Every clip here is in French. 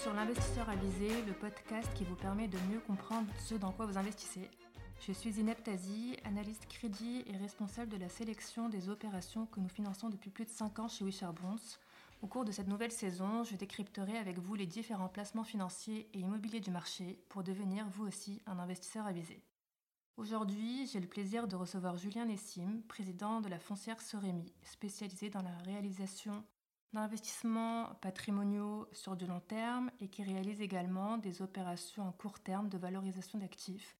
sur l'investisseur avisé, le podcast qui vous permet de mieux comprendre ce dans quoi vous investissez. Je suis Zineb analyste crédit et responsable de la sélection des opérations que nous finançons depuis plus de 5 ans chez Wisher Bonds. Au cours de cette nouvelle saison, je décrypterai avec vous les différents placements financiers et immobiliers du marché pour devenir vous aussi un investisseur avisé. Aujourd'hui, j'ai le plaisir de recevoir Julien Nessim, président de la foncière Sorémy, spécialisée dans la réalisation d'investissements patrimoniaux sur du long terme et qui réalise également des opérations en court terme de valorisation d'actifs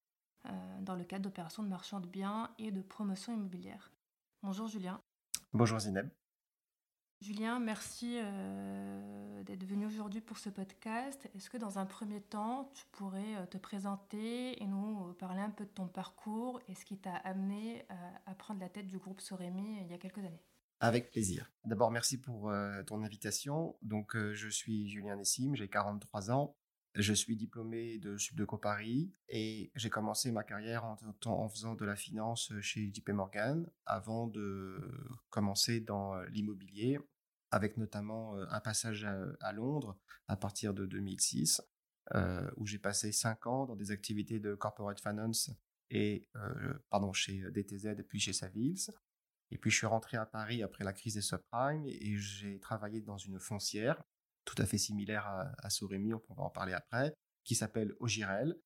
euh, dans le cadre d'opérations de marchand de biens et de promotion immobilière. Bonjour Julien. Bonjour Zineb. Julien, merci euh, d'être venu aujourd'hui pour ce podcast. Est-ce que dans un premier temps, tu pourrais euh, te présenter et nous parler un peu de ton parcours et ce qui t'a amené à prendre la tête du groupe Sorémy il y a quelques années? Avec plaisir. D'abord, merci pour euh, ton invitation. Donc, euh, je suis Julien Nessim, j'ai 43 ans. Je suis diplômé de Subdeco Paris et j'ai commencé ma carrière en, faisant de la finance chez JP Morgan avant de commencer dans l'immobilier avec notamment euh, un passage à, Londres à partir de 2006 où j'ai passé 5 ans dans des activités de corporate finance et pardon chez DTZ et puis chez Savills et puis je suis rentré à Paris après la crise des subprimes et j'ai travaillé dans une foncière tout à fait similaire à, à Sorémy, on pourra en parler après, qui s'appelle Ogirel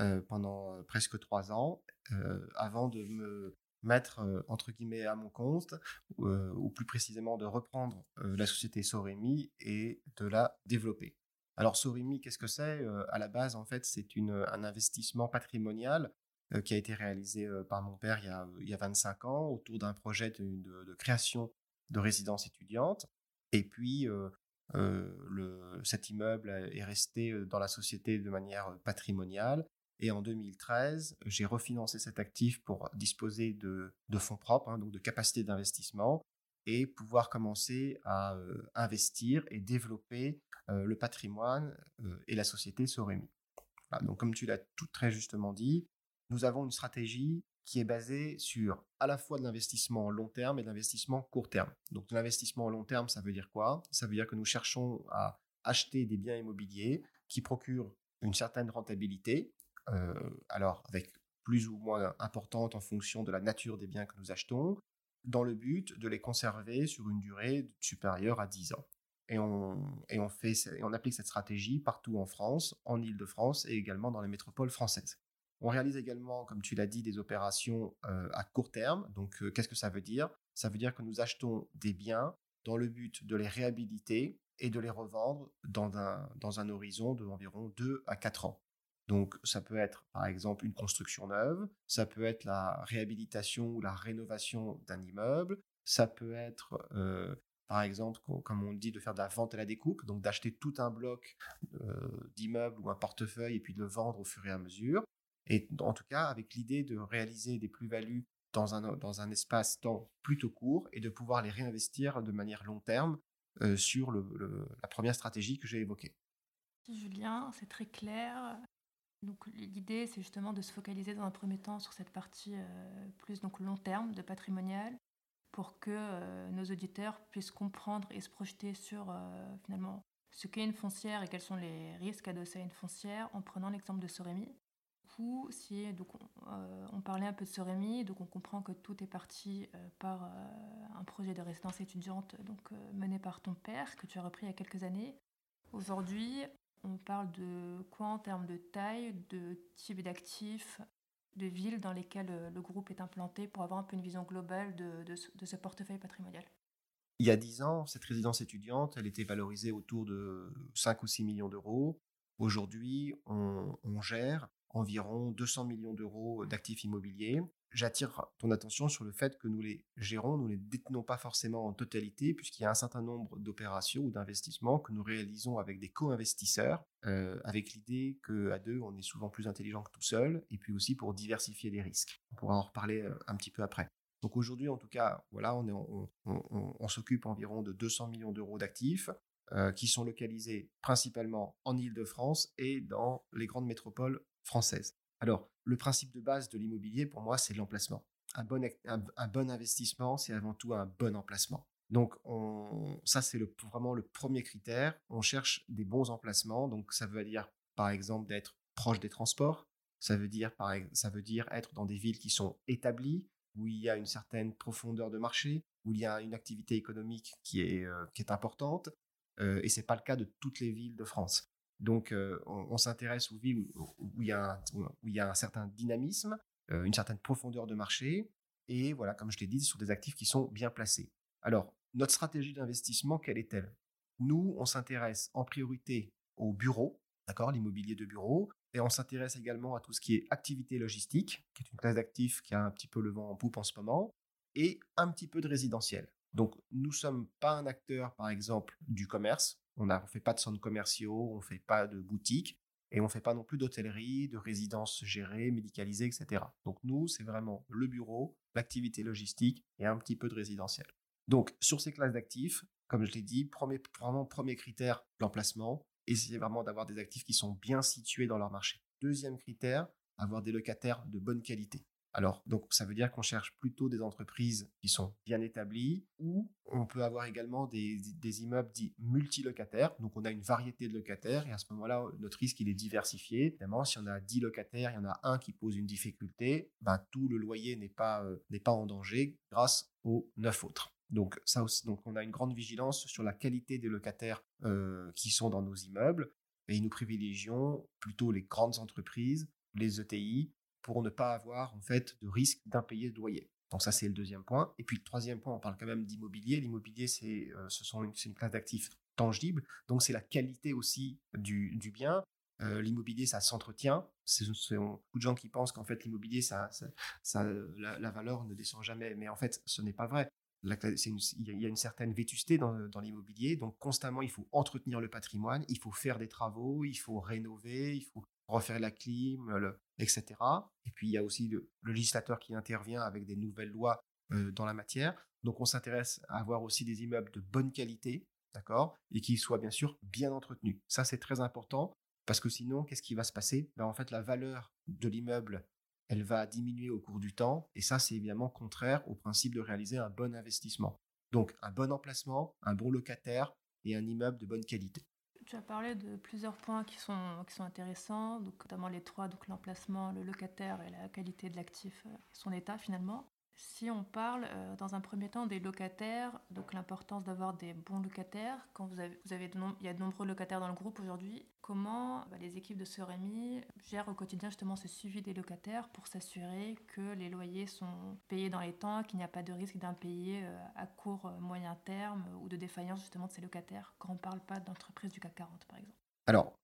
euh, pendant euh, presque trois ans, euh, avant de me mettre entre guillemets à mon compte, ou plus précisément de reprendre la société Sorémy et de la développer. Alors Sorémy, qu'est-ce que c'est? À la base, en fait, c'est un investissement patrimonial qui a été réalisé euh, par mon père il y a, il y a 25 ans autour d'un projet de, création de résidence étudiante. Et puis, euh, cet immeuble est resté dans la société de manière patrimoniale. Et en 2013, j'ai refinancé cet actif pour disposer de, fonds propres, hein, donc de capacité d'investissement, et pouvoir commencer à investir et développer le patrimoine et la société Sorémy. donc comme tu l'as tout très justement dit, nous avons une stratégie qui est basée sur à la fois de l'investissement long terme et de l'investissement court terme. Donc de l'investissement long terme, ça veut dire quoi? Ça veut dire que nous cherchons à acheter des biens immobiliers qui procurent une certaine rentabilité, euh, alors avec plus ou moins importante en fonction de la nature des biens que nous achetons, dans le but de les conserver sur une durée supérieure à 10 ans. Et on, et on, fait, et on applique cette stratégie partout en France, en Ile-de-France et également dans les métropoles françaises. On réalise également, comme tu l'as dit, des opérations euh, à court terme. Donc, euh, qu'est-ce que ça veut dire? Ça veut dire que nous achetons des biens dans le but de les réhabiliter et de les revendre dans un, dans un horizon d'environ 2 à 4 ans. Donc, ça peut être, par exemple, une construction neuve, ça peut être la réhabilitation ou la rénovation d'un immeuble, ça peut être, euh, par exemple, comme on dit, de faire de la vente à la découpe, donc d'acheter tout un bloc d'immeuble ou un portefeuille et puis de le vendre au fur et à mesure. Et en tout cas, avec l'idée de réaliser des plus-values dans un, dans un espace-temps plutôt court et de pouvoir les réinvestir de manière long terme euh, sur la première stratégie que j'ai évoquée. Julien, c'est très clair. Donc l'idée, c'est justement de se focaliser dans un premier temps sur cette partie euh, plus donc long terme de patrimonial pour que euh, nos auditeurs puissent comprendre et se projeter sur finalement ce qu'est une foncière et quels sont les risques adossés à une foncière en prenant l'exemple de Sorémy si donc, euh, on, parlait un peu de Sorémy, donc on comprend que tout est parti euh, par euh, un projet de résidence étudiante donc, mené par ton père, que tu as repris il y a quelques années. Aujourd'hui, on parle de quoi en termes de taille, de type d'actifs, de villes dans lesquelles le groupe est implanté pour avoir un peu une vision globale de, ce, portefeuille patrimonial? Il y a 10 ans, cette résidence étudiante, elle était valorisée autour de 5 ou 6 millions d'euros. Aujourd'hui, on, gère environ 200 millions d'euros d'actifs immobiliers. J'attire ton attention sur le fait que nous les gérons, nous ne les détenons pas forcément en totalité, puisqu'il y a un certain nombre d'opérations ou d'investissements que nous réalisons avec des co-investisseurs, euh, avec l'idée qu'à deux, on est souvent plus intelligent que tout seul, et puis aussi pour diversifier les risques. On pourra en reparler euh, un petit peu après. Donc aujourd'hui, en tout cas, voilà, on, s'occupe environ de 200 millions d'euros d'actifs. Euh, qui sont localisés principalement en Île-de-France et dans les grandes métropoles française. Alors, le principe de base de l'immobilier, pour moi, c'est l'emplacement. Un bon, investissement, c'est avant tout un bon emplacement. Donc, on, ça, c'est vraiment le premier critère. On cherche des bons emplacements. Donc, ça veut dire, par exemple, d'être proche des transports. Ça veut dire, par, ça veut dire être dans des villes qui sont établies, où il y a une certaine profondeur de marché, où il y a une activité économique qui est, euh, importante. Euh, et c'est pas le cas de toutes les villes de France. Donc, euh, on, s'intéresse aux villes où, il y a un, certain dynamisme, euh, une certaine profondeur de marché, et voilà, comme je l'ai dit, sur des actifs qui sont bien placés. Alors, notre stratégie d'investissement, quelle est-elle? Nous, on s'intéresse en priorité au bureau, d'accord, l'immobilier de bureau, et on s'intéresse également à tout ce qui est activité logistique, qui est une classe d'actifs qui a un petit peu le vent en poupe en ce moment, et un petit peu de résidentiel. Donc, nous ne sommes pas un acteur, par exemple, du commerce. On ne fait pas de centres commerciaux, on ne fait pas de boutiques, et on ne fait pas non plus d'hôtellerie, de résidences gérées, médicalisées, etc. Donc, nous, c'est vraiment le bureau, l'activité logistique et un petit peu de résidentiel. Donc, sur ces classes d'actifs, comme je l'ai dit, premier, vraiment premier critère, l'emplacement. Essayez vraiment d'avoir des actifs qui sont bien situés dans leur marché. Deuxième critère, avoir des locataires de bonne qualité. Alors, donc, ça veut dire qu'on cherche plutôt des entreprises qui sont bien établies ou on peut avoir également des, immeubles dits multilocataires. Donc, on a une variété de locataires et à ce moment-là, notre risque, il est diversifié. Évidemment, si on a 10 locataires, il y en a un qui pose une difficulté, ben, tout le loyer n'est pas, euh, pas en danger grâce aux 9 autres. Donc, ça aussi, donc, on a une grande vigilance sur la qualité des locataires euh, qui sont dans nos immeubles et nous privilégions plutôt les grandes entreprises, les ETI, pour ne pas avoir en fait de risque d'impayé de loyer. Donc ça c'est le deuxième point. Et puis le troisième point, on parle quand même d'immobilier. L'immobilier c'est euh, ce sont une, une classe d'actifs tangibles, donc c'est la qualité aussi du, bien. Euh, l'immobilier, ça s'entretient. C'est beaucoup de gens qui pensent qu'en fait l'immobilier, ça, ça, la, valeur ne descend jamais, mais en fait ce n'est pas vrai. il y a une certaine vétusté dans, dans l'immobilier, donc constamment il faut entretenir le patrimoine, il faut faire des travaux, il faut rénover, il faut refaire la clim, le, etc. Et puis il y a aussi le, législateur qui intervient avec des nouvelles lois euh, dans la matière. Donc on s'intéresse à avoir aussi des immeubles de bonne qualité, d'accord, et qui soient bien sûr bien entretenus. Ça c'est très important parce que sinon qu'est-ce qui va se passer? Ben, En fait la valeur de l'immeuble elle va diminuer au cours du temps et ça c'est évidemment contraire au principe de réaliser un bon investissement. Donc un bon emplacement, un bon locataire et un immeuble de bonne qualité. Tu as parlé de plusieurs points qui sont, qui sont intéressants, notamment les trois, donc l'emplacement, le locataire et la qualité de l'actif, euh, son état finalement. Si on parle euh, dans un premier temps des locataires, donc l'importance d'avoir des bons locataires, quand vous avez, il y a de nombreux locataires dans le groupe aujourd'hui, comment bah, les équipes de Soremi gèrent au quotidien justement ce suivi des locataires pour s'assurer que les loyers sont payés dans les temps, qu'il n'y a pas de risque d'impayé euh, à court, euh, moyen terme ou de défaillance justement de ces locataires quand on ne parle pas d'entreprises du CAC 40 par exemple Alors,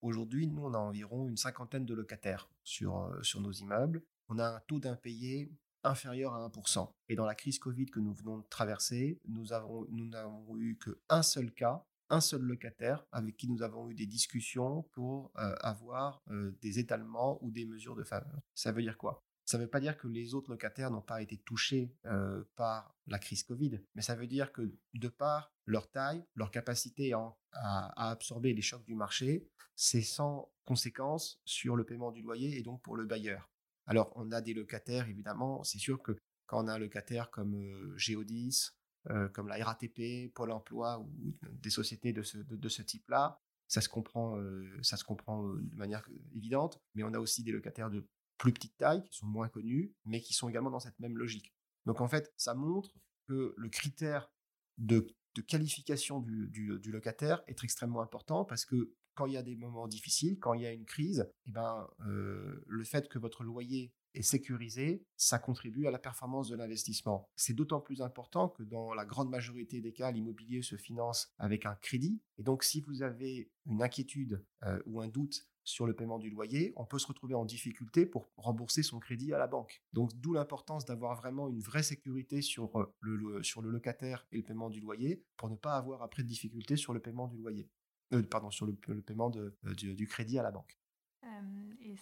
aujourd'hui, nous on a environ une cinquantaine de locataires sur, sur nos immeubles. On a un taux d'impayé inférieur à 1%. Et dans la crise Covid que nous venons de traverser, nous avons, nous n'avons eu qu'un seul cas, un seul locataire avec qui nous avons eu des discussions pour euh, avoir euh, des étalements ou des mesures de faveur. Ça veut dire quoi? Ça ne veut pas dire que les autres locataires n'ont pas été touchés euh, par la crise Covid, mais ça veut dire que de par leur taille, leur capacité à, à absorber les chocs du marché, c'est sans conséquence sur le paiement du loyer et donc pour le bailleur. Alors, on a des locataires, évidemment. C'est sûr que quand on a un locataire comme euh, Géodis, euh, comme la RATP, Pôle emploi ou des sociétés de ce, type-là, ça se comprend, euh, ça se comprend de manière évidente. Mais on a aussi des locataires de plus petite taille, qui sont moins connus, mais qui sont également dans cette même logique. Donc, en fait, ça montre que le critère de, qualification du, locataire est extrêmement important parce que quand il y a des moments difficiles, quand il y a une crise, eh ben, euh, le fait que votre loyer est sécurisé, ça contribue à la performance de l'investissement. C'est d'autant plus important que dans la grande majorité des cas, l'immobilier se finance avec un crédit. Et donc, si vous avez une inquiétude euh, ou un doute sur le paiement du loyer, on peut se retrouver en difficulté pour rembourser son crédit à la banque. Donc d'où l'importance d'avoir vraiment une vraie sécurité sur euh, le, sur le locataire et le paiement du loyer pour ne pas avoir après de difficultés sur le paiement du loyer. Euh, pardon, sur le, paiement euh, du, crédit à la banque. Euh, et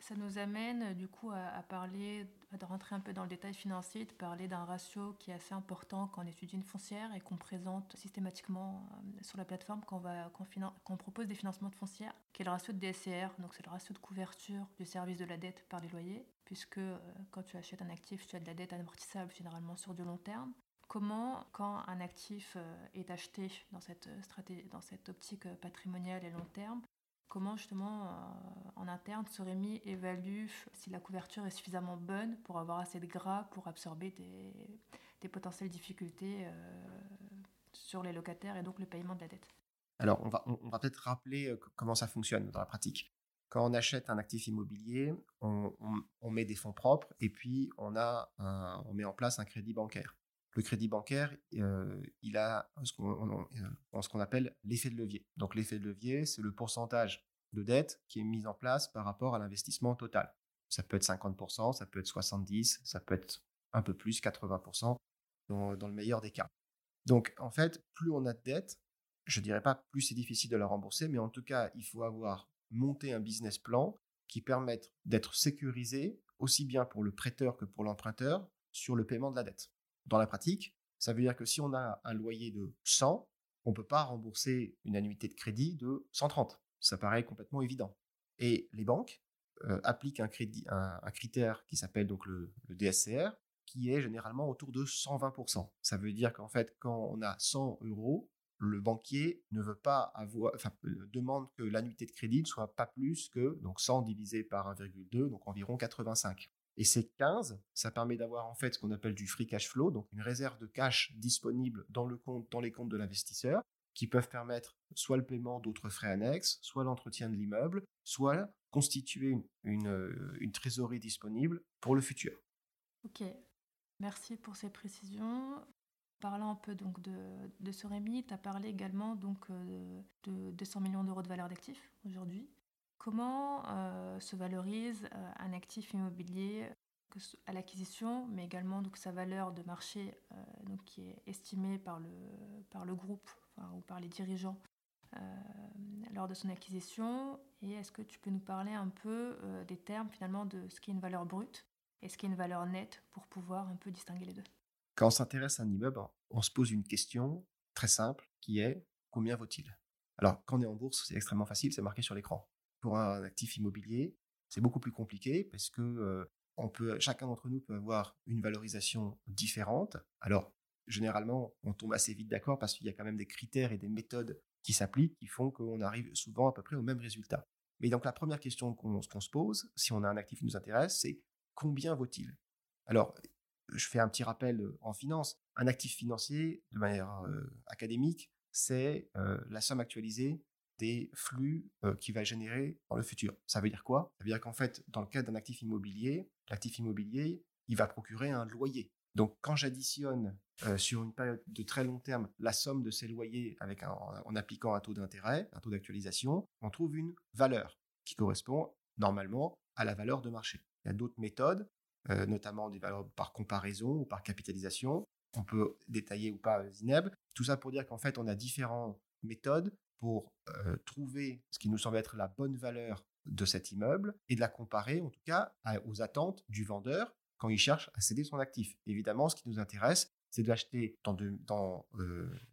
ça nous amène du coup à, parler, à rentrer un peu dans le détail financier, de parler d'un ratio qui est assez important quand on étudie une foncière et qu'on présente systématiquement sur la plateforme quand on, propose des financements de foncière, qui est le ratio de DSCR, donc c'est le ratio de couverture du service de la dette par les loyers, puisque quand tu achètes un actif, tu as de la dette amortissable généralement sur du long terme comment, quand un actif est acheté dans cette, cette optique patrimoniale et long terme, comment justement en interne ce Rémi évalue si la couverture est suffisamment bonne pour avoir assez de gras pour absorber des, potentielles difficultés sur les locataires et donc le paiement de la dette? Alors, on va, peut-être rappeler comment ça fonctionne dans la pratique. Quand on achète un actif immobilier, on, met des fonds propres et puis on met en place un crédit bancaire. Le crédit bancaire, euh, il a ce qu'on, ce qu'on appelle l'effet de levier. Donc l'effet de levier, c'est le pourcentage de dette qui est mis en place par rapport à l'investissement total. Ça peut être 50%, ça peut être 70%, ça peut être un peu plus, 80% dans, dans le meilleur des cas. Donc en fait, plus on a de dette, je dirais pas plus c'est difficile de la rembourser, mais en tout cas, il faut avoir monté un business plan qui permette d'être sécurisé aussi bien pour le prêteur que pour l'emprunteur sur le paiement de la dette. Dans la pratique, ça veut dire que si on a un loyer de 100, on ne peut pas rembourser une annuité de crédit de 130. Ça paraît complètement évident. Et les banques euh, appliquent un, critère qui s'appelle donc le, DSCR, qui est généralement autour de 120%. Ça veut dire qu'en fait, quand on a 100 euros, le banquier ne veut pas avoir, euh, demande que l'annuité de crédit ne soit pas plus que donc 100 divisé par 1,2, donc environ 85. Et ces 15, ça permet d'avoir en fait ce qu'on appelle du free cash flow, donc une réserve de cash disponible dans le compte, dans les comptes de l'investisseur, qui peuvent permettre soit le paiement d'autres frais annexes, soit l'entretien de l'immeuble, soit constituer une, euh, trésorerie disponible pour le futur. Ok, merci pour ces précisions. Parlant un peu donc de, de ce Rémi, tu as parlé également donc euh, de 200 millions d'euros de valeur d'actifs aujourd'hui. Comment euh, se valorise euh, un actif immobilier à l'acquisition, mais également donc, sa valeur de marché euh, donc, qui est estimée par le, par le groupe ou par les dirigeants lors de son acquisition. Et est-ce que tu peux nous parler un peu des termes finalement de ce qui est une valeur brute et ce qui est une valeur nette pour pouvoir un peu distinguer les deux? Quand on s'intéresse à un immeuble, on se pose une question très simple qui est combien vaut-il? Alors quand on est en bourse, c'est extrêmement facile, c'est marqué sur l'écran pour un actif immobilier, c'est beaucoup plus compliqué parce que peut, chacun d'entre nous peut avoir une valorisation différente. Alors, généralement, on tombe assez vite d'accord parce qu'il y a quand même des critères et des méthodes qui s'appliquent qui font qu'on arrive souvent à peu près au même résultat. Mais donc, la première question qu'on se pose, si on a un actif qui nous intéresse, c'est combien vaut-il? Alors, je fais un petit rappel en finance. Un actif financier, de manière académique, c'est la somme actualisée des flux qui va générer dans le futur. Ça veut dire quoi? Ça veut dire qu'en fait, dans le cadre d'un actif immobilier, l'actif immobilier, il va procurer un loyer. Donc, quand j'additionne sur une période de très long terme la somme de ces loyers avec en appliquant un taux d'intérêt, un taux d'actualisation, on trouve une valeur qui correspond normalement à la valeur de marché. Il y a d'autres méthodes, notamment des valeurs par comparaison ou par capitalisation. On peut détailler ou pas Zineb. Tout ça pour dire qu'en fait, on a différentes méthodes pour trouver ce qui nous semble être la bonne valeur de cet immeuble et de la comparer en tout cas aux attentes du vendeur quand il cherche à céder son actif. Évidemment, ce qui nous intéresse, c'est d'acheter dans, dans,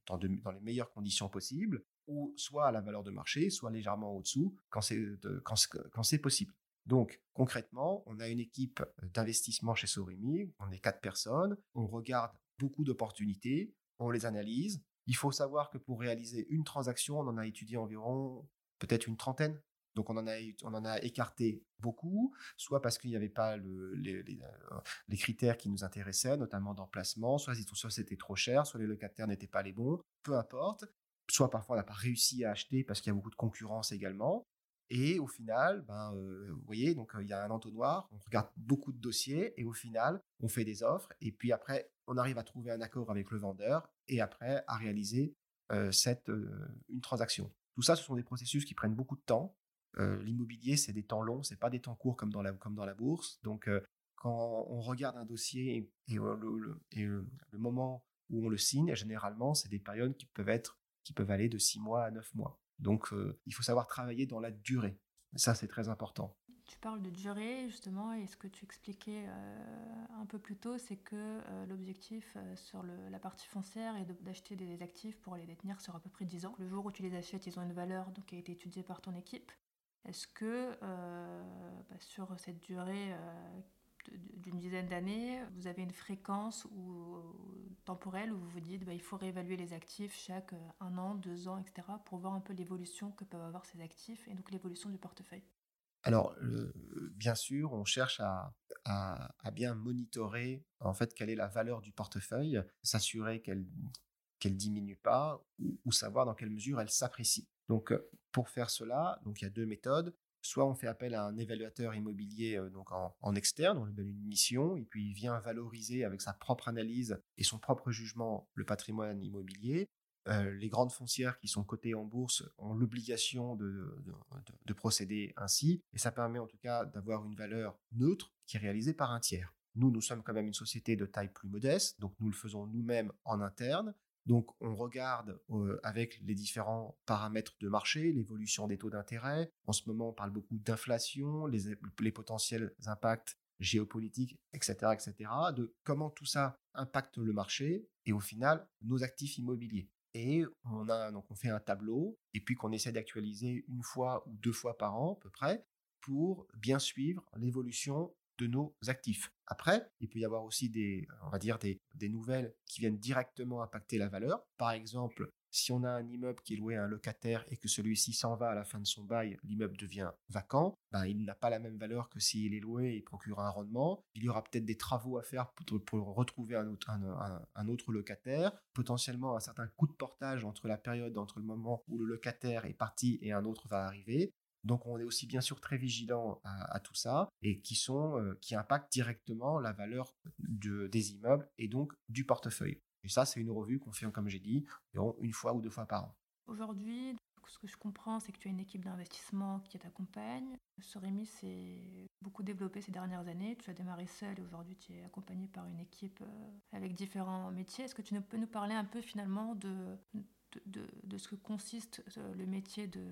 dans, les meilleures conditions possibles ou soit à la valeur de marché, soit légèrement au-dessous quand c'est quand, possible. Donc, concrètement, on a une équipe d'investissement chez Sorimi, on est quatre personnes, on regarde beaucoup d'opportunités, on les analyse, il faut savoir que pour réaliser une transaction, on en a étudié environ peut-être une trentaine. Donc on en a, on en a écarté beaucoup, soit parce qu'il n'y avait pas euh, les, critères qui nous intéressaient, notamment d'emplacement, soit, soit c'était trop cher, soit les locataires n'étaient pas les bons, peu importe. Soit parfois on n'a pas réussi à acheter parce qu'il y a beaucoup de concurrence également. Et au final, ben, euh, vous voyez, donc il y a un entonnoir, on regarde beaucoup de dossiers et au final, on fait des offres et puis après, on arrive à trouver un accord avec le vendeur et après à réaliser cette, une transaction. Tout ça, ce sont des processus qui prennent beaucoup de temps. L'immobilier, c'est des temps longs, c'est pas des temps courts comme dans la, comme dans la bourse. Donc, quand on regarde un dossier et, le, moment où on le signe, généralement, c'est des périodes qui peuvent être, qui peuvent aller de 6 mois à 9 mois. Donc, il faut savoir travailler dans la durée. Ça, c'est très important. Tu parles de durée, justement, et ce que tu expliquais euh, un peu plus tôt, c'est que euh, l'objectif euh, sur la partie foncière est d'acheter des actifs pour les détenir sur à peu près 10 ans. Le jour où tu les achètes, ils ont une valeur donc, qui a été étudiée par ton équipe. Est-ce que bah, sur cette durée d'une dizaine d'années, vous avez une fréquence ou temporelle où vous vous dites bah, il faut réévaluer les actifs chaque un an, deux ans, etc. pour voir un peu l'évolution que peuvent avoir ces actifs et donc l'évolution du portefeuille? Alors, bien sûr, on cherche à, bien monitorer en fait quelle est la valeur du portefeuille, s'assurer qu'elle qu'elle diminue pas ou, savoir dans quelle mesure elle s'apprécie. Donc, pour faire cela, donc il y a deux méthodes. Soit on fait appel à un évaluateur immobilier donc en, en, externe, on lui donne une mission et puis il vient valoriser avec sa propre analyse et son propre jugement le patrimoine immobilier. Euh, les grandes foncières qui sont cotées en bourse ont l'obligation de, procéder ainsi, et ça permet en tout cas d'avoir une valeur neutre qui est réalisée par un tiers. Nous, nous sommes quand même une société de taille plus modeste, donc nous le faisons nous-mêmes en interne. Donc on regarde euh, avec les différents paramètres de marché, l'évolution des taux d'intérêt. En ce moment, on parle beaucoup d'inflation, les, les potentiels impacts géopolitiques, etc., etc., de comment tout ça impacte le marché et au final nos actifs immobiliers et on a donc on fait un tableau et puis qu'on essaie d'actualiser une fois ou deux fois par an à peu près pour bien suivre l'évolution de nos actifs. Après, il peut y avoir aussi des, on va dire des, des nouvelles qui viennent directement impacter la valeur. Par exemple, si on a un immeuble qui est loué à un locataire et que celui-ci s'en va à la fin de son bail, l'immeuble devient vacant, ben, il n'a pas la même valeur que s'il est loué et procure un rendement. Il y aura peut-être des travaux à faire pour, retrouver un autre, locataire, potentiellement un certain coût de portage entre la période, entre le moment où le locataire est parti et un autre va arriver. Donc on est aussi bien sûr très vigilant à, tout ça et qui sont euh, qui impactent directement la valeur des immeubles et donc du portefeuille. Et ça, c'est une revue qu'on fait, comme j'ai dit, une fois ou deux fois par an. Aujourd'hui, ce que je comprends, c'est que tu as une équipe d'investissement qui t'accompagne. Soremi s'est beaucoup développé ces dernières années. Tu as démarré seul et aujourd'hui tu es accompagné par une équipe euh, avec différents métiers. Est-ce que tu peux nous parler un peu finalement de, de, de, ce que consiste euh, le métier de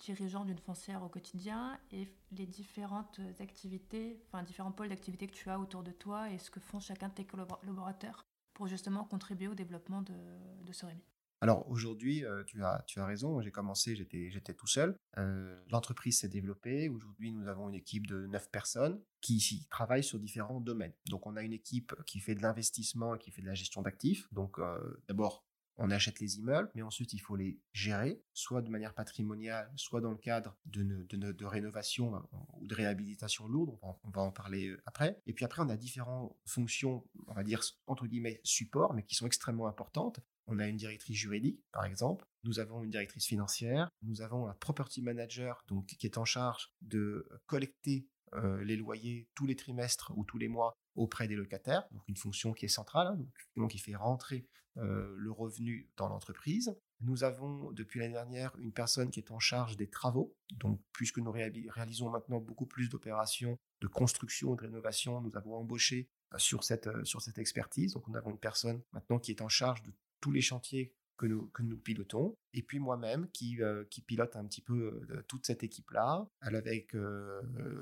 dirigeant d'une foncière au quotidien et les différentes activités, enfin différents pôles d'activité que tu as autour de toi et ce que font chacun de tes collaborateurs? Pour justement contribuer au développement de, ce Rémi alors aujourd'hui, euh, tu, as, tu as raison, j'ai commencé, j'étais, j'étais tout seul. Euh, l'entreprise s'est développée. Aujourd'hui, nous avons une équipe de 9 personnes qui travaillent sur différents domaines. Donc on a une équipe qui fait de l'investissement et qui fait de la gestion d'actifs. Donc euh, d'abord on achète les immeubles, mais ensuite il faut les gérer, soit de manière patrimoniale, soit dans le cadre de, de, rénovation hein, ou de réhabilitation lourde, on va, en parler euh, après. Et puis après, on a différentes fonctions, on va dire entre guillemets support, mais qui sont extrêmement importantes. On a une directrice juridique, par exemple. Nous avons une directrice financière. Nous avons un property manager, donc qui est en charge de collecter euh, les loyers tous les trimestres ou tous les mois auprès des locataires, donc une fonction qui est centrale, hein, donc, qui fait rentrer euh, le revenu dans l'entreprise. Nous avons depuis l'année dernière une personne qui est en charge des travaux. Donc, puisque nous réalisons maintenant beaucoup plus d'opérations de construction et de rénovation, nous avons embauché euh, sur cette, euh, sur cette expertise. Donc, nous avons une personne maintenant qui est en charge de tous les chantiers que nous, que nous pilotons. Et puis moi-même qui, qui pilote un petit peu toute cette équipe-là, avec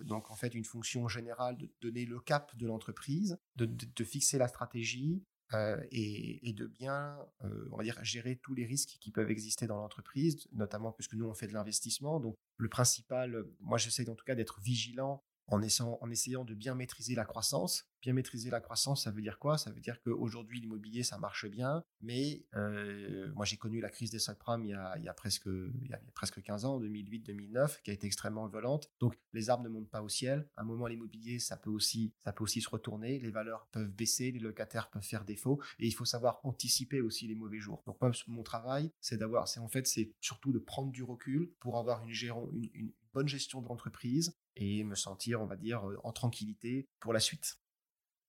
donc en fait une fonction générale de donner le cap de l'entreprise, de, de, fixer la stratégie, euh, et, de bien, euh, on va dire, gérer tous les risques qui peuvent exister dans l'entreprise, notamment puisque nous, on fait de l'investissement. Donc, le principal, moi, j'essaie en tout cas d'être vigilant en essayant, de bien maîtriser la croissance. Bien maîtriser la croissance, ça veut dire quoi? Ça veut dire qu'aujourd'hui, l'immobilier, ça marche bien, mais euh, moi, j'ai connu la crise des subprimes il y a, presque, il y a presque 15 ans, 2008-2009, qui a été extrêmement violente. Donc, les arbres ne montent pas au ciel. À un moment, l'immobilier, ça peut aussi, ça peut aussi se retourner. Les valeurs peuvent baisser, les locataires peuvent faire défaut, et il faut savoir anticiper aussi les mauvais jours. Donc, mon travail, c'est d'avoir, c'est en fait, c'est surtout de prendre du recul pour avoir une, une, une bonne gestion de l'entreprise et me sentir, on va dire, euh, en tranquillité pour la suite.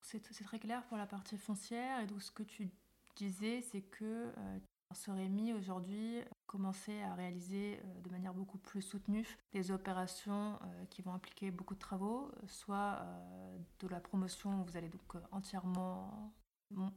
C'est très clair pour la partie foncière. Et donc, ce que tu disais, c'est que euh, mis aujourd'hui commencer à réaliser euh, de manière beaucoup plus soutenue des opérations euh, qui vont impliquer beaucoup de travaux, soit de la promotion, où vous allez donc entièrement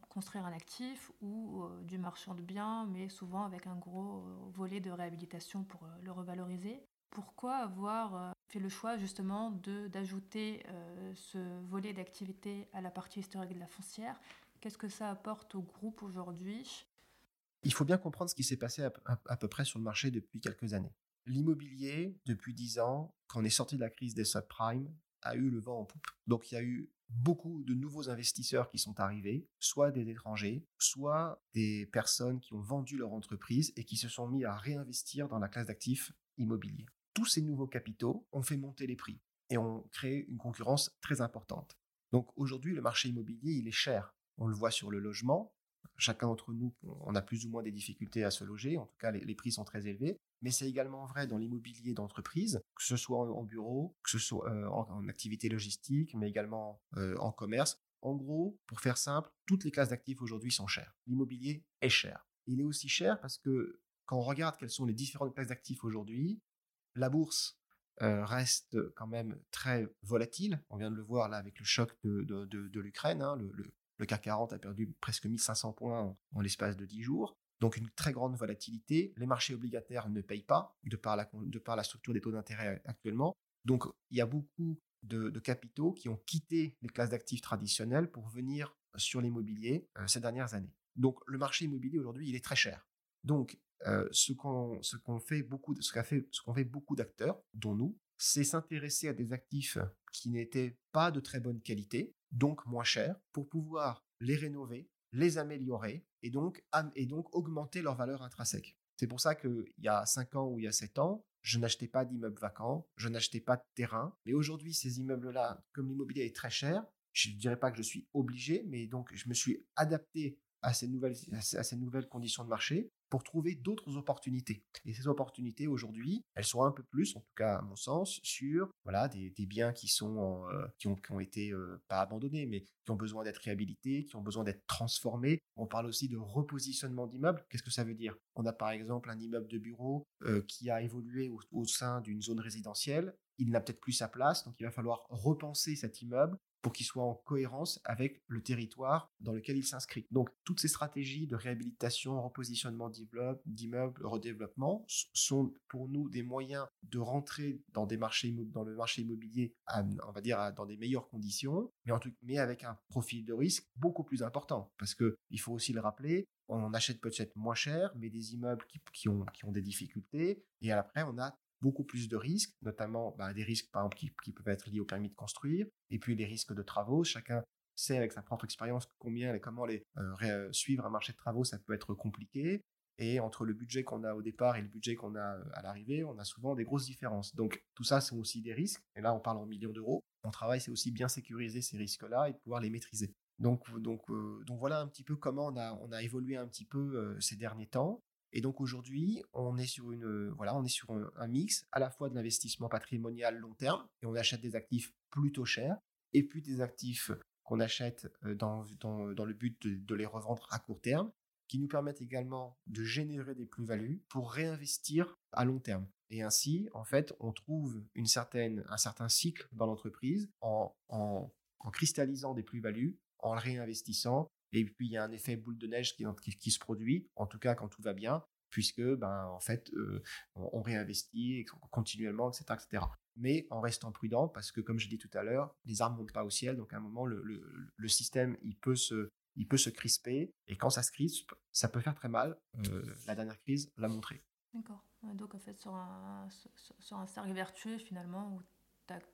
construire un actif ou du marchand de biens, mais souvent avec un gros volet de réhabilitation pour le revaloriser. Pourquoi avoir fait le choix justement d'ajouter euh, ce volet d'activité à la partie historique de la foncière? Qu'est-ce que ça apporte au groupe aujourd'hui? Il faut bien comprendre ce qui s'est passé à, peu près sur le marché depuis quelques années. L'immobilier, depuis dix ans, quand on est sorti de la crise des subprimes, a eu le vent en poupe. Donc il y a eu beaucoup de nouveaux investisseurs qui sont arrivés, soit des étrangers, soit des personnes qui ont vendu leur entreprise et qui se sont mis à réinvestir dans la classe d'actifs immobiliers. Tous ces nouveaux capitaux ont fait monter les prix et ont créé une concurrence très importante. Donc aujourd'hui, le marché immobilier, il est cher. On le voit sur le logement. Chacun d'entre nous, on a plus ou moins des difficultés à se loger. En tout cas, les, prix sont très élevés. Mais c'est également vrai dans l'immobilier d'entreprise, que ce soit en, bureau, que ce soit euh, en, activité logistique, mais également euh, en commerce. En gros, pour faire simple, toutes les classes d'actifs aujourd'hui sont chères. L'immobilier est cher. Il est aussi cher parce que quand on regarde quelles sont les différentes classes d'actifs aujourd'hui, la bourse euh, reste quand même très volatile. On vient de le voir là avec le choc de, l'Ukraine. Hein. Le, CAC 40 a perdu presque 1500 points en, l'espace de 10 jours. Donc une très grande volatilité. Les marchés obligataires ne payent pas de par la, structure des taux d'intérêt actuellement. Donc il y a beaucoup de, capitaux qui ont quitté les classes d'actifs traditionnelles pour venir sur l'immobilier euh, ces dernières années. Donc le marché immobilier aujourd'hui, il est très cher. Donc ce qu'on fait beaucoup ce qu'a fait ce qu'on fait beaucoup d'acteurs dont nous c'est s'intéresser à des actifs qui n'étaient pas de très bonne qualité donc moins chers pour pouvoir les rénover les améliorer et donc et donc augmenter leur valeur intrinsèque c'est pour ça qu'il y a 5 ans ou il y a 7 ans je n'achetais pas d'immeubles vacants, je n'achetais pas de terrain. Mais aujourd'hui, ces immeubles-là, comme l'immobilier est très cher, je ne dirais pas que je suis obligé, mais donc je me suis adapté à ces nouvelles, conditions de marché pour trouver d'autres opportunités. Et ces opportunités aujourd'hui, elles sont un peu plus, en tout cas à mon sens, sur voilà des, biens qui sont euh, qui, ont, qui ont été euh, pas abandonnés, mais qui ont besoin d'être réhabilités, qui ont besoin d'être transformés. On parle aussi de repositionnement d'immeubles. Qu'est-ce que ça veut dire? On a par exemple un immeuble de bureau euh, qui a évolué au sein d'une zone résidentielle. Il n'a peut-être plus sa place, donc il va falloir repenser cet immeuble pour qu'il soit en cohérence avec le territoire dans lequel il s'inscrit. Donc toutes ces stratégies de réhabilitation, repositionnement d'immeubles, redéveloppement sont pour nous des moyens de rentrer dans des marchés dans le marché immobilier, on va dire dans des meilleures conditions, mais, avec un profil de risque beaucoup plus important. Parce que il faut aussi le rappeler, on achète peut-être moins cher, mais des immeubles qui, ont, qui ont des difficultés. Et après, on a beaucoup plus de risques, notamment bah, des risques par exemple qui, peuvent être liés au permis de construire, et puis les risques de travaux. Chacun sait avec sa propre expérience combien et comment les, euh, suivre un marché de travaux, ça peut être compliqué. Et entre le budget qu'on a au départ et le budget qu'on a euh, à l'arrivée, on a souvent des grosses différences. Donc tout ça, c'est aussi des risques. Et là, on parle en millions d'euros. Mon travail, c'est aussi bien sécuriser ces risques-là et pouvoir les maîtriser. Donc, donc, euh, donc voilà un petit peu comment on a, on a évolué un petit peu ces derniers temps. Et donc aujourd'hui, on est sur une voilà, on est sur un, mix à la fois de l'investissement patrimonial long terme et on achète des actifs plutôt chers et puis des actifs qu'on achète dans, dans, le but de, les revendre à court terme qui nous permettent également de générer des plus-values pour réinvestir à long terme. Et ainsi, en fait, on trouve une certaine, un certain cycle dans l'entreprise en, en, en cristallisant des plus-values, en réinvestissant et puis, il y a un effet boule de neige qui, se produit, en tout cas quand tout va bien, puisque, ben, en fait, euh, on, réinvestit continuellement, etc., etc. Mais en restant prudent, parce que, comme je dis tout à l'heure, les armes ne montent pas au ciel, donc à un moment, le, système, il peut se, il peut se crisper, et quand ça se crispe, ça peut faire très mal. Euh, la dernière crise l'a montré. D'accord. Donc, en fait, sur un, sur un cercle vertueux, finalement, où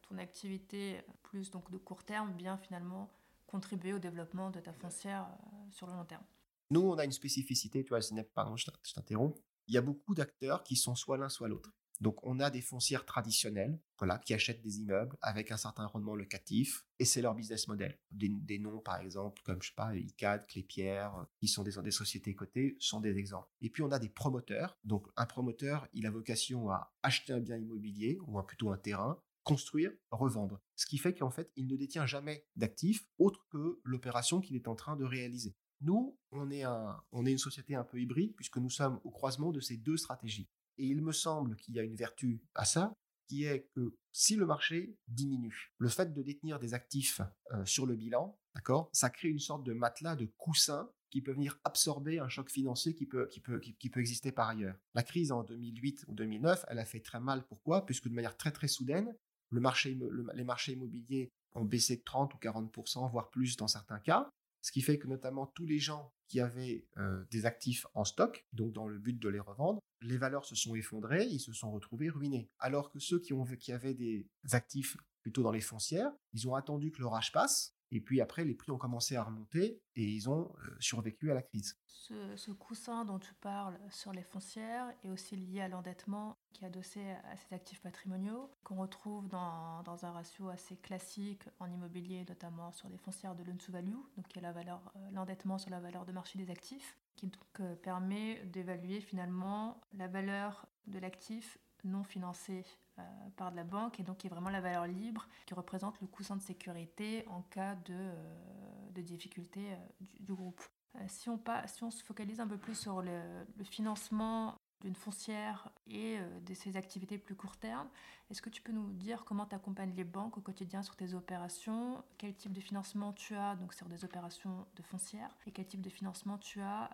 ton activité plus donc de court terme, bien finalement contribuer au développement de ta foncière euh, sur le long terme. Nous, on a une spécificité, tu vois, pardon, je t'interromps. Il y a beaucoup d'acteurs qui sont soit l'un, soit l'autre. Donc, on a des foncières traditionnelles, voilà, qui achètent des immeubles avec un certain rendement locatif, et c'est leur business model. Des, noms, par exemple, comme je sais pas, ICAD, Clépierre, qui sont des sociétés cotées, sont des exemples. Et puis, on a des promoteurs. Donc, un promoteur, il a vocation à acheter un bien immobilier ou plutôt un terrain construire, revendre. Ce qui fait qu'en fait, il ne détient jamais d'actifs autre que l'opération qu'il est en train de réaliser. Nous, on est, un, on est une société un peu hybride puisque nous sommes au croisement de ces deux stratégies. Et il me semble qu'il y a une vertu à ça, qui est que si le marché diminue, le fait de détenir des actifs euh, sur le bilan, d'accord, ça crée une sorte de matelas de coussin qui peut venir absorber un choc financier qui peut, qui peut, qui, peut exister par ailleurs. La crise en 2008 ou 2009, elle a fait très mal. Pourquoi? Puisque de manière très très soudaine, le marché, les marchés immobiliers ont baissé de 30 ou 40%, voire plus dans certains cas. Ce qui fait que notamment tous les gens qui avaient euh, des actifs en stock, donc dans le but de les revendre, les valeurs se sont effondrées, ils se sont retrouvés ruinés. Alors que ceux qui, qui avaient des actifs plutôt dans les foncières, ils ont attendu que l'orage passe, Et puis après, les prix ont commencé à remonter et ils ont survécu à la crise. Ce, coussin dont tu parles sur les foncières est aussi lié à l'endettement qui est adossé à ces actifs patrimoniaux, qu'on retrouve dans, un ratio assez classique en immobilier, notamment sur les foncières de loan-to-value, donc qui est la valeur, l'endettement sur la valeur de marché des actifs, qui donc permet d'évaluer finalement la valeur de l'actif non financé euh, par de la banque et donc qui est vraiment la valeur libre qui représente le coussin de sécurité en cas de, euh, de difficulté euh, du, groupe. si, on pas, si on se focalise un peu plus sur le, financement d'une foncière et de ses activités plus court terme, est-ce que tu peux nous dire comment tu accompagnes les banques au quotidien sur tes opérations? Quel type de financement tu as donc sur des opérations de foncière? Et quel type de financement tu as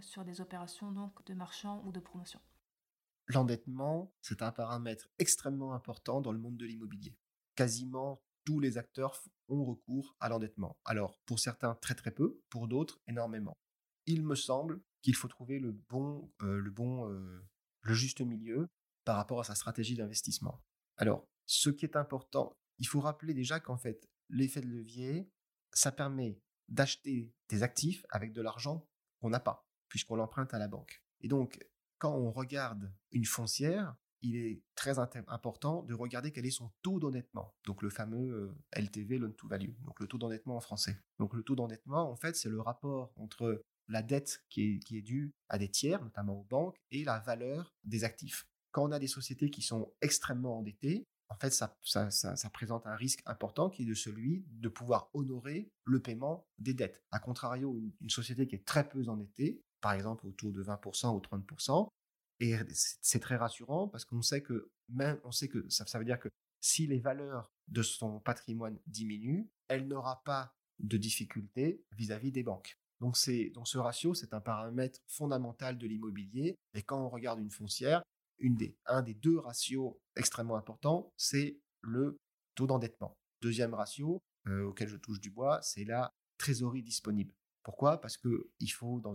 sur des opérations donc de marchand ou de promotion? L'endettement, c'est un paramètre extrêmement important dans le monde de l'immobilier. Quasiment tous les acteurs ont recours à l'endettement. Alors, pour certains, très très peu, pour d'autres, énormément. Il me semble qu'il faut trouver le bon, euh, le bon, euh, le juste milieu par rapport à sa stratégie d'investissement. Alors, ce qui est important, il faut rappeler déjà qu'en fait, l'effet de levier, ça permet d'acheter des actifs avec de l'argent qu'on n'a pas, puisqu'on l'emprunte à la banque. Et donc, quand on regarde une foncière, il est très important de regarder quel est son taux d'endettement. Donc le fameux euh, LTV, loan to value, donc le taux d'endettement en français. Donc le taux d'endettement, en fait, c'est le rapport entre la dette qui est, due à des tiers, notamment aux banques, et la valeur des actifs. Quand on a des sociétés qui sont extrêmement endettées, en fait, ça, présente un risque important qui est de celui de pouvoir honorer le paiement des dettes. A contrario, une société qui est très peu endettée, par exemple autour de 20% ou 30%. Et c'est très rassurant parce qu'on sait que même on sait que ça, veut dire que si les valeurs de son patrimoine diminuent, elle n'aura pas de difficultés vis-à-vis des banques. Donc c'est dans ce ratio, c'est un paramètre fondamental de l'immobilier. Et quand on regarde une foncière, une des, un des deux ratios extrêmement importants, c'est le taux d'endettement. Deuxième ratio euh, auquel je touche du bois, c'est la trésorerie disponible. Pourquoi? Parce que faut dans,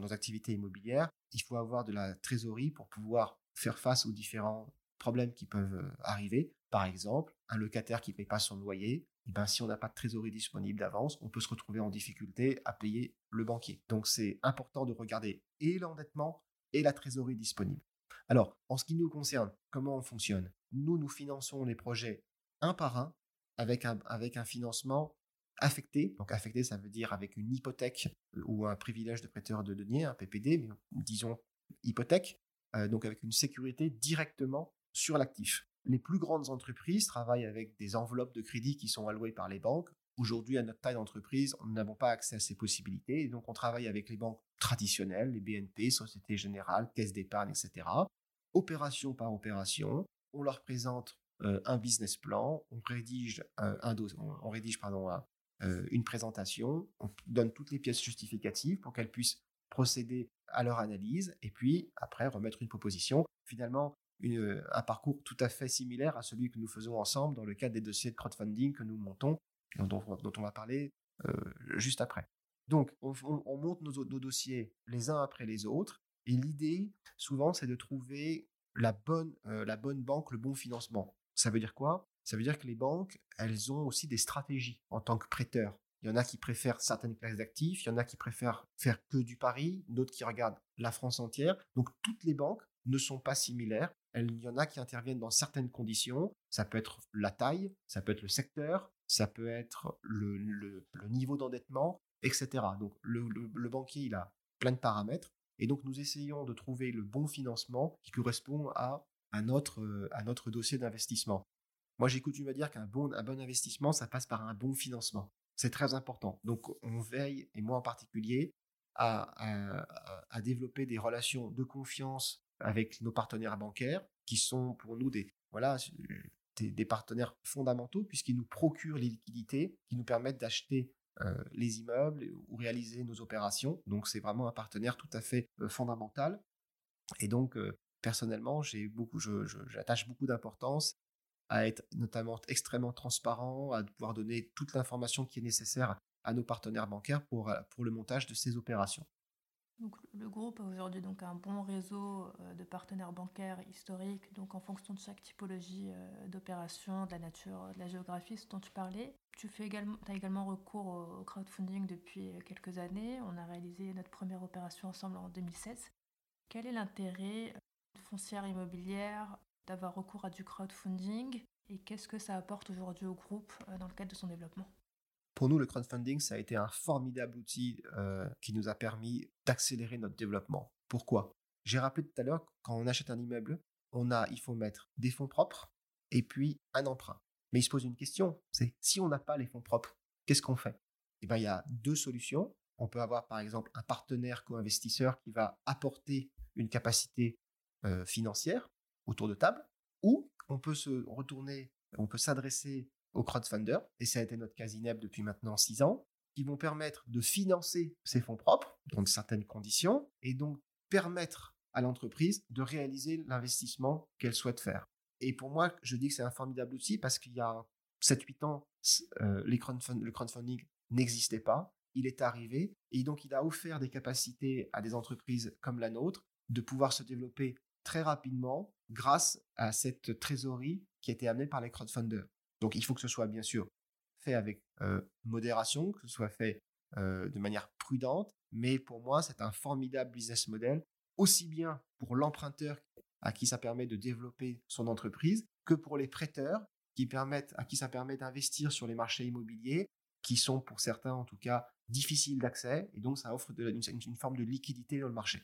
nos activités immobilières, il faut avoir de la trésorerie pour pouvoir faire face aux différents problèmes qui peuvent euh, arriver. Par exemple, un locataire qui ne paye pas son loyer, eh ben, si on n'a pas de trésorerie disponible d'avance, on peut se retrouver en difficulté à payer le banquier. Donc c'est important de regarder et l'endettement et la trésorerie disponible. Alors, en ce qui nous concerne, comment on fonctionne? Nous, nous finançons les projets un par un, avec un financement affecté. Donc affecté, ça veut dire avec une hypothèque euh, ou un privilège de prêteur de deniers, un PPD, mais disons hypothèque, euh, donc avec une sécurité directement sur l'actif. Les plus grandes entreprises travaillent avec des enveloppes de crédit qui sont allouées par les banques. Aujourd'hui, à notre taille d'entreprise, nous n'avons pas accès à ces possibilités, et donc on travaille avec les banques traditionnelles, les BNP, Société Générale, Caisse d'épargne, etc. Opération par opération, on leur présente euh, un business plan, on rédige un, on rédige pardon, euh, une présentation, on donne toutes les pièces justificatives pour qu'elles puissent procéder à leur analyse et puis après remettre une proposition. Finalement, un parcours tout à fait similaire à celui que nous faisons ensemble dans le cadre des dossiers de crowdfunding que nous montons, dont, on va parler euh, juste après. Donc, on, monte nos, dossiers les uns après les autres, et l'idée, souvent, c'est de trouver euh, la bonne banque, le bon financement. Ça veut dire quoi? Ça veut dire que les banques, elles ont aussi des stratégies en tant que prêteurs. Il y en a qui préfèrent certaines classes d'actifs, il y en a qui préfèrent faire que du pari, d'autres qui regardent la France entière. Donc toutes les banques ne sont pas similaires. Il y en a qui interviennent dans certaines conditions. Ça peut être la taille, ça peut être le secteur, ça peut être le, niveau d'endettement, etc. Donc le, banquier, il a plein de paramètres. Et donc nous essayons de trouver le bon financement qui correspond à, à, notre, notre dossier d'investissement. Moi, j'ai coutume à dire qu'un bon, un bon investissement, ça passe par un bon financement. C'est très important. Donc, on veille, et moi en particulier, à, à, développer des relations de confiance avec nos partenaires bancaires, qui sont pour nous des, voilà, des, partenaires fondamentaux, puisqu'ils nous procurent les liquidités qui nous permettent d'acheter euh, les immeubles ou réaliser nos opérations. Donc, c'est vraiment un partenaire tout à fait euh, fondamental. Et donc, euh, personnellement, j'ai beaucoup, j'attache beaucoup d'importance à être notamment extrêmement transparent, à pouvoir donner toute l'information qui est nécessaire à nos partenaires bancaires pour, euh, pour le montage de ces opérations. Donc, le groupe a aujourd'hui donc un bon réseau euh, de partenaires bancaires historiques, donc en fonction de chaque typologie euh, d'opération, de la nature, de la géographie, dont tu parlais. Tu fais également, as également recours au crowdfunding depuis quelques années. On a réalisé notre première opération ensemble en 2016. Quel est l'intérêt foncière immobilière d'avoir recours à du crowdfunding et qu'est-ce que ça apporte aujourd'hui au groupe euh, dans le cadre de son développement? Pour nous, le crowdfunding, ça a été un formidable outil euh, qui nous a permis d'accélérer notre développement. Pourquoi? J'ai rappelé tout à l'heure, quand on achète un immeuble, on a, il faut mettre des fonds propres et puis un emprunt. Mais il se pose une question, c'est si on n'a pas les fonds propres, qu'est-ce qu'on fait? Eh bien, il y a deux solutions. On peut avoir par exemple un partenaire co-investisseur qui va apporter une capacité euh, financière autour de table, ou on peut se retourner, on peut s'adresser aux crowdfunders, et ça a été notre cas depuis maintenant six ans, qui vont permettre de financer ses fonds propres dans certaines conditions, et donc permettre à l'entreprise de réaliser l'investissement qu'elle souhaite faire. Et pour moi, je dis que c'est un formidable outil parce qu'il y a 7-8 ans, euh, le crowdfunding n'existait pas. Il est arrivé et donc il a offert des capacités à des entreprises comme la nôtre de pouvoir se développer très rapidement grâce à cette trésorerie qui a été amenée par les crowdfunders. Donc il faut que ce soit bien sûr fait avec euh, modération, que ce soit fait euh, de manière prudente, mais pour moi c'est un formidable business model, aussi bien pour l'emprunteur à qui ça permet de développer son entreprise, que pour les prêteurs qui permettent, à qui ça permet d'investir sur les marchés immobiliers, qui sont pour certains en tout cas difficiles d'accès, et donc ça offre une, forme de liquidité dans le marché.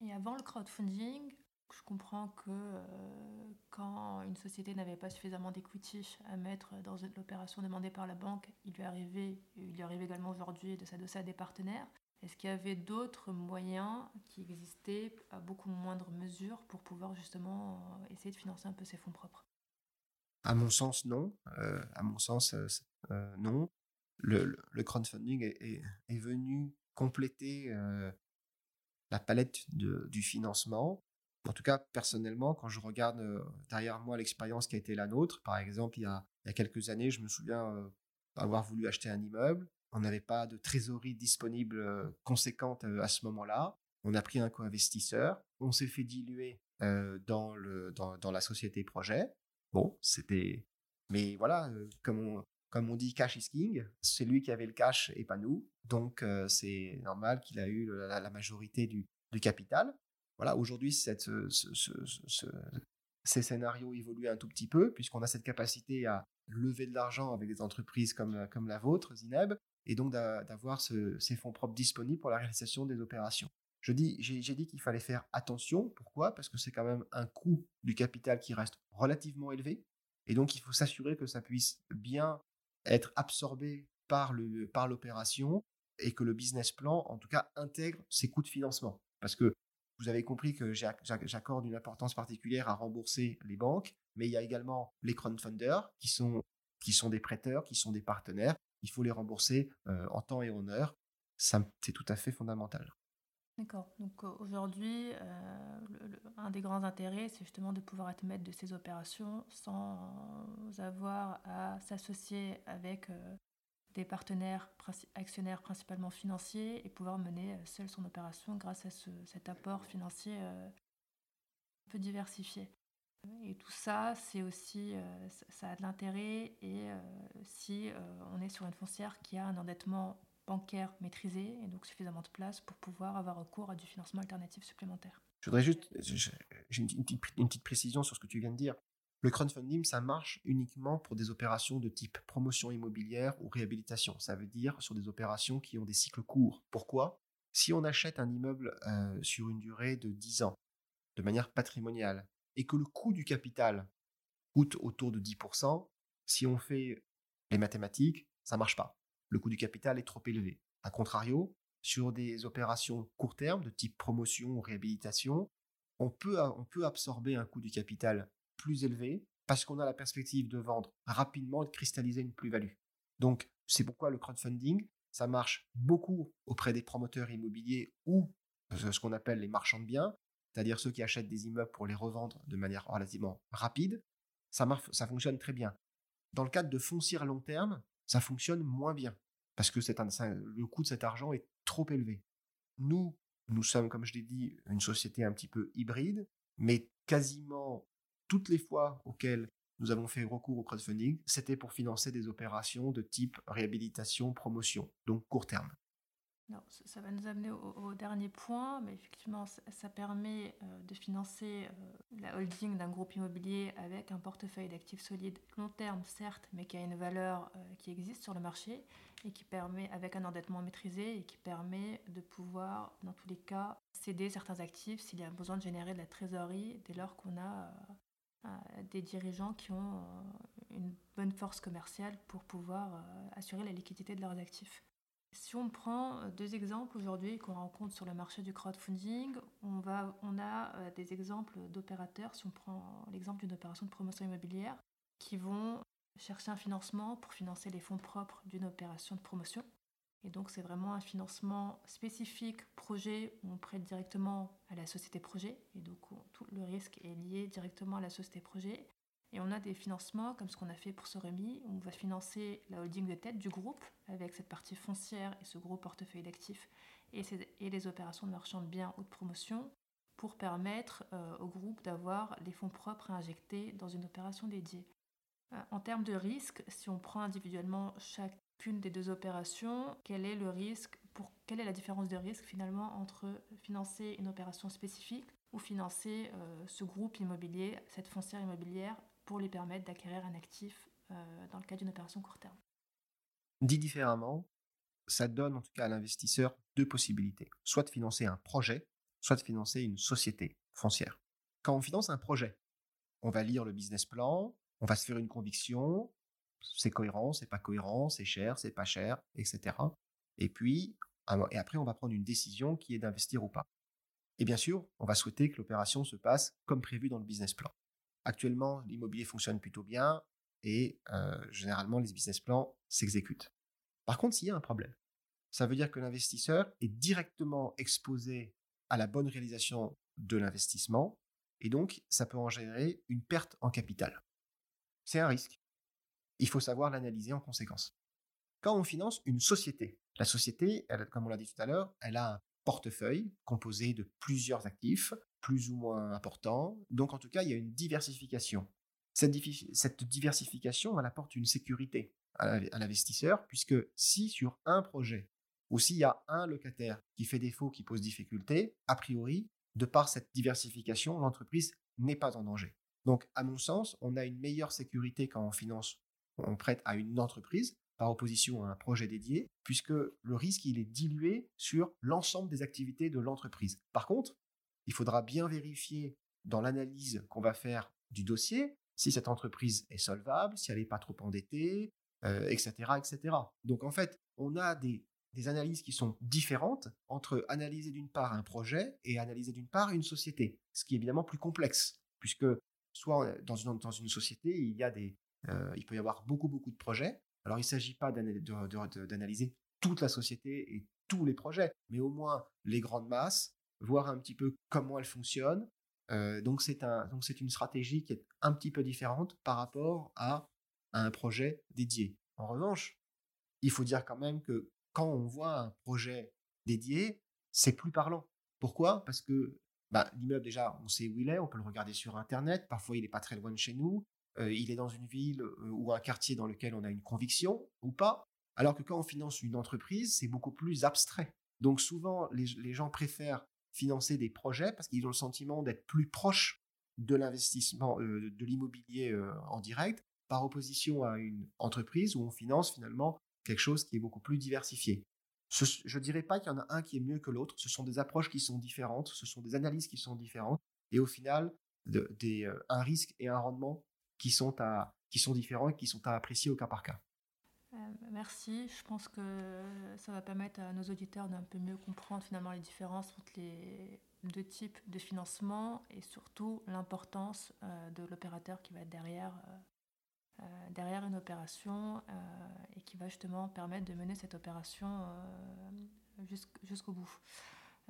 Et avant le crowdfunding, je comprends que euh, quand une société n'avait pas suffisamment d'equity à mettre dans l'opération demandée par la banque, il lui arrivait, il lui arrive également aujourd'hui de s'adosser à des partenaires. Est-ce qu'il y avait d'autres moyens qui existaient à beaucoup moindre mesure pour pouvoir justement euh, essayer de financer un peu ses fonds propres? À mon sens, non. Euh, à mon sens, non. Le, crowdfunding est, venu compléter la palette du financement en tout cas, personnellement, quand je regarde euh, derrière moi l'expérience qui a été la nôtre, par exemple, il y a, quelques années, je me souviens euh, avoir voulu acheter un immeuble. On n'avait pas de trésorerie disponible euh, conséquente à ce moment-là. On a pris un co-investisseur. On s'est fait diluer dans, la société projet. Bon, c'était. Mais voilà, comme on, dit, cash is king. C'est lui qui avait le cash et pas nous. Donc, c'est normal qu'il a eu la, majorité du capital. Voilà, aujourd'hui, ce, ces scénarios évoluent un tout petit peu, puisqu'on a cette capacité à lever de l'argent avec des entreprises comme, comme la vôtre, Zineb, et donc d'avoir ces fonds propres disponibles pour la réalisation des opérations. Je dis, j'ai dit qu'il fallait faire attention. Pourquoi? Parce que c'est quand même un coût du capital qui reste relativement élevé. Et donc, il faut s'assurer que ça puisse bien être absorbé par l'opération par et que le business plan, en tout cas, intègre ces coûts de financement. Parce que vous avez compris que j'accorde une importance particulière à rembourser les banques, mais il y a également les crowdfunders qui sont, qui sont des prêteurs, qui sont des partenaires. Il faut les rembourser euh, en temps et en heure. C'est tout à fait fondamental. D'accord. Donc aujourd'hui, euh, un des grands intérêts, c'est justement de pouvoir être maître de ces opérations sans avoir à s'associer avec euh, des partenaires actionnaires principalement financiers et pouvoir mener euh, seul son opération grâce à cet apport financier euh, un peu diversifié. Et tout ça, c'est aussi, euh, ça a de l'intérêt et si on est sur une foncière qui a un endettement bancaire maîtrisé et donc suffisamment de place pour pouvoir avoir recours à du financement alternatif supplémentaire. Je voudrais juste, j'ai une petite précision sur ce que tu viens de dire. Le crowdfunding, ça marche uniquement pour des opérations de type promotion immobilière ou réhabilitation. Ça veut dire sur des opérations qui ont des cycles courts. Pourquoi? Si on achète un immeuble euh, sur une durée de 10 ans, de manière patrimoniale, et que le coût du capital coûte autour de 10%, si on fait les mathématiques, ça marche pas. Le coût du capital est trop élevé. A contrario, sur des opérations court terme de type promotion ou réhabilitation, on peut absorber un coût du capital plus élevé parce qu'on a la perspective de vendre rapidement et de cristalliser une plus-value. Donc, c'est pourquoi le crowdfunding, ça marche beaucoup auprès des promoteurs immobiliers ou ce qu'on appelle les marchands de biens, c'est-à-dire ceux qui achètent des immeubles pour les revendre de manière relativement rapide. Ça, marche, ça fonctionne très bien. Dans le cadre de foncier à long terme, ça fonctionne moins bien parce que le coût de cet argent est trop élevé. Nous, nous sommes, comme je l'ai dit, une société un petit peu hybride, mais quasiment toutes les fois auxquelles nous avons fait recours au crowdfunding, c'était pour financer des opérations de type réhabilitation, promotion, donc court terme. ça va nous amener au, dernier point, mais effectivement, ça, permet euh, de financer euh, la holding d'un groupe immobilier avec un portefeuille d'actifs solides long terme, certes, mais qui a une valeur euh, qui existe sur le marché et qui permet, avec un endettement maîtrisé, et qui permet de pouvoir, dans tous les cas, céder certains actifs s'il y a besoin de générer de la trésorerie dès lors qu'on a des dirigeants qui ont euh, une bonne force commerciale pour pouvoir euh, assurer la liquidité de leurs actifs. Si on prend euh, deux exemples aujourd'hui qu'on rencontre sur le marché du crowdfunding, on, a des exemples d'opérateurs, si on prend l'exemple d'une opération de promotion immobilière, qui vont chercher un financement pour financer les fonds propres d'une opération de promotion. Et donc c'est vraiment un financement spécifique projet où on prête directement à la société projet et donc tout le risque est lié directement à la société projet. Et on a des financements comme ce qu'on a fait pour Soremi où on va financer la holding de tête du groupe avec cette partie foncière et ce gros portefeuille d'actifs et, les opérations de marchand de biens ou de promotion pour permettre euh, au groupe d'avoir les fonds propres à injecter dans une opération dédiée. Euh, en termes de risque, si on prend individuellement chaque qu'une des deux opérations, quel est le risque, pour, quelle est la différence de risque finalement entre financer une opération spécifique ou financer euh, ce groupe immobilier, cette foncière immobilière, pour lui permettre d'acquérir un actif euh, dans le cadre d'une opération court terme? Dit différemment, ça donne en tout cas à l'investisseur deux possibilités, soit de financer un projet, soit de financer une société foncière. Quand on finance un projet, on va lire le business plan, on va se faire une conviction, c'est cohérent, c'est pas cohérent, c'est cher, c'est pas cher, etc. Et puis, et après, on va prendre une décision qui est d'investir ou pas. Et bien sûr, on va souhaiter que l'opération se passe comme prévu dans le business plan. Actuellement, l'immobilier fonctionne plutôt bien et euh, généralement, les business plans s'exécutent. Par contre, s'il y a un problème, ça veut dire que l'investisseur est directement exposé à la bonne réalisation de l'investissement et donc ça peut en générer une perte en capital. C'est un risque il faut savoir l'analyser en conséquence. Quand on finance une société, la société, comme on l'a dit tout à l'heure, elle a un portefeuille composé de plusieurs actifs, plus ou moins importants. Donc en tout cas, il y a une diversification. Cette, cette diversification, elle apporte une sécurité à l'investisseur, puisque si sur un projet, ou s'il y a un locataire qui fait défaut, qui pose difficulté, a priori, de par cette diversification, l'entreprise n'est pas en danger. Donc, à mon sens, on a une meilleure sécurité quand on finance on prête à une entreprise par opposition à un projet dédié, puisque le risque il est dilué sur l'ensemble des activités de l'entreprise. Par contre, il faudra bien vérifier dans l'analyse qu'on va faire du dossier si cette entreprise est solvable, si elle n'est pas trop endettée, etc., euh, etc. Donc en fait, on a des, des analyses qui sont différentes entre analyser d'une part un projet et analyser d'une part une société, ce qui est évidemment plus complexe, puisque soit dans une, dans une société, il y a des, euh, il peut y avoir beaucoup, beaucoup de projets. Alors, il ne s'agit pas d'analyser toute la société et tous les projets, mais au moins les grandes masses, voir un petit peu comment elles fonctionnent. Euh, donc, c'est un, une stratégie qui est un petit peu différente par rapport à, un projet dédié. En revanche, il faut dire quand même que quand on voit un projet dédié, c'est plus parlant. Pourquoi? Parce que bah, l'immeuble, déjà, on sait où il est, on peut le regarder sur Internet, parfois il n'est pas très loin de chez nous, il est dans une ville euh, ou un quartier dans lequel on a une conviction ou pas. Alors que quand on finance une entreprise, c'est beaucoup plus abstrait. Donc souvent, les, gens préfèrent financer des projets parce qu'ils ont le sentiment d'être plus proches de l'investissement, euh, de l'immobilier en direct, par opposition à une entreprise où on finance finalement quelque chose qui est beaucoup plus diversifié. je ne dirais pas qu'il y en a un qui est mieux que l'autre, ce sont des approches qui sont différentes, ce sont des analyses qui sont différentes, et au final, un risque et un rendement qui sont, différents et qui sont à apprécier au cas par cas. Euh, merci. Je pense que ça va permettre à nos auditeurs d'un peu mieux comprendre finalement les différences entre les deux types de financement et surtout l'importance euh, de l'opérateur qui va être derrière, euh, derrière une opération et qui va justement permettre de mener cette opération jusqu'au bout.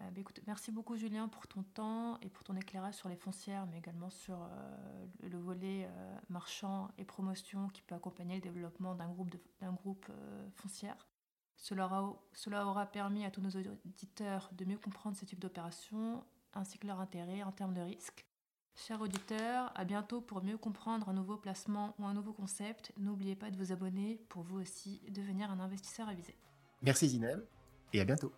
Euh, bah, merci beaucoup Julien pour ton temps et pour ton éclairage sur les foncières, mais également sur euh, le volet euh, marchand et promotion qui peut accompagner le développement d'un groupe, d'un foncière. Cela aura, cela aura permis à tous nos auditeurs de mieux comprendre ce type d'opération ainsi que leur intérêt en termes de risque. Chers auditeurs, à bientôt pour mieux comprendre un nouveau placement ou un nouveau concept. N'oubliez pas de vous abonner pour vous aussi devenir un investisseur avisé. Merci Zineb et à bientôt.